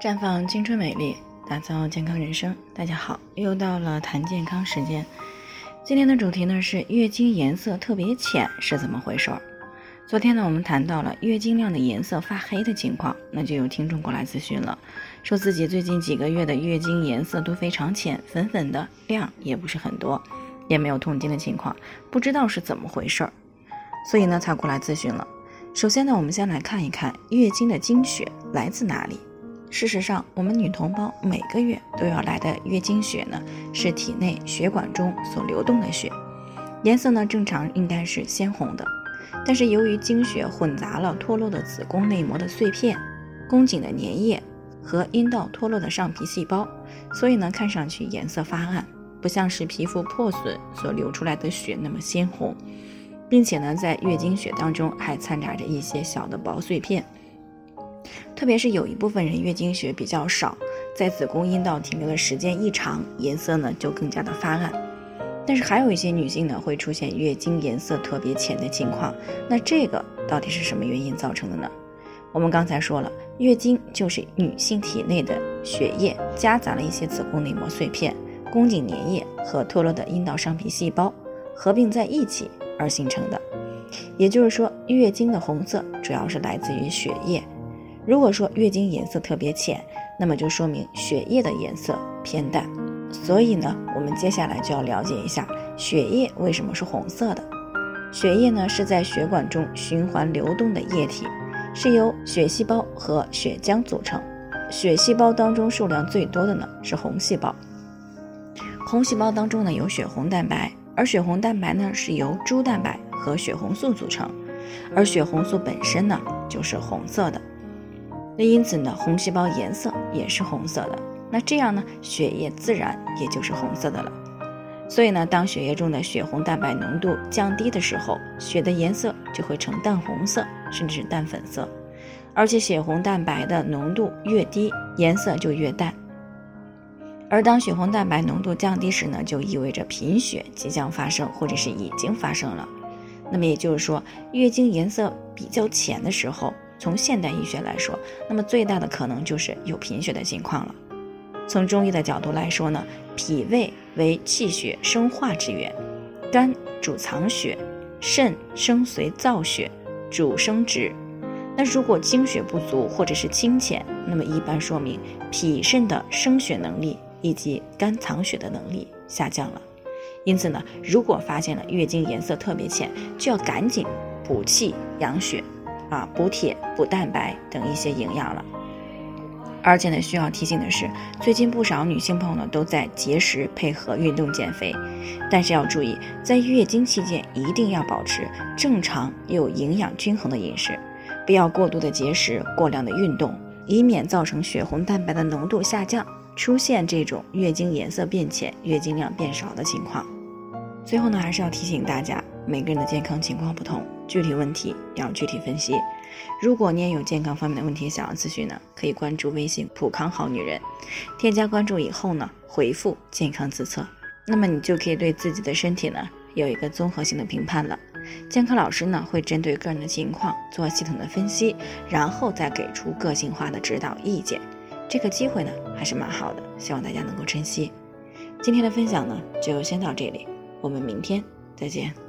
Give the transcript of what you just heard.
绽放青春美丽，打造健康人生。大家好，又到了谈健康时间。今天的主题呢是月经颜色特别浅是怎么回事？昨天呢我们谈到了月经量的颜色发黑的情况，那就有听众过来咨询了，说自己最近几个月的月经颜色都非常浅，粉粉的，量也不是很多，也没有痛经的情况，不知道是怎么回事儿，所以呢才过来咨询了。首先呢，我们先来看一看月经的经血来自哪里。事实上，我们女同胞每个月都要来的月经血呢，是体内血管中所流动的血，颜色呢正常应该是鲜红的。但是由于经血混杂了脱落的子宫内膜的碎片、宫颈的粘液和阴道脱落的上皮细胞，所以呢看上去颜色发暗，不像是皮肤破损所流出来的血那么鲜红，并且呢在月经血当中还掺杂着一些小的薄碎片。特别是有一部分人月经血比较少，在子宫阴道停留的时间一长，颜色呢就更加的发暗。但是还有一些女性呢会出现月经颜色特别浅的情况，那这个到底是什么原因造成的呢？我们刚才说了，月经就是女性体内的血液夹杂了一些子宫内膜碎片、宫颈粘液和脱落的阴道上皮细胞合并在一起而形成的。也就是说，月经的红色主要是来自于血液。如果说月经颜色特别浅，那么就说明血液的颜色偏淡。所以呢，我们接下来就要了解一下血液为什么是红色的。血液呢是在血管中循环流动的液体，是由血细胞和血浆组成。血细胞当中数量最多的呢是红细胞。红细胞当中呢有血红蛋白，而血红蛋白呢是由珠蛋白和血红素组成，而血红素本身呢就是红色的。那因此呢，红细胞颜色也是红色的。那这样呢，血液自然也就是红色的了。所以呢，当血液中的血红蛋白浓度降低的时候，血的颜色就会呈淡红色，甚至是淡粉色。而且血红蛋白的浓度越低，颜色就越淡。而当血红蛋白浓度降低时呢，就意味着贫血即将发生，或者是已经发生了。那么也就是说，月经颜色比较浅的时候。从现代医学来说，那么最大的可能就是有贫血的情况了。从中医的角度来说呢，脾胃为气血生化之源，肝主藏血，肾生髓造血，主生殖。那如果精血不足或者是清浅，那么一般说明脾肾的生血能力以及肝藏血的能力下降了。因此呢，如果发现了月经颜色特别浅，就要赶紧补气养血。啊，补铁、补蛋白等一些营养了。而且呢，需要提醒的是，最近不少女性朋友呢都在节食配合运动减肥，但是要注意，在月经期间一定要保持正常又营养均衡的饮食，不要过度的节食、过量的运动，以免造成血红蛋白的浓度下降，出现这种月经颜色变浅、月经量变少的情况。最后呢，还是要提醒大家，每个人的健康情况不同。具体问题要具体分析。如果你也有健康方面的问题想要咨询呢，可以关注微信“普康好女人”，添加关注以后呢，回复“健康自测”，那么你就可以对自己的身体呢有一个综合性的评判了。健康老师呢会针对个人的情况做系统的分析，然后再给出个性化的指导意见。这个机会呢还是蛮好的，希望大家能够珍惜。今天的分享呢就先到这里，我们明天再见。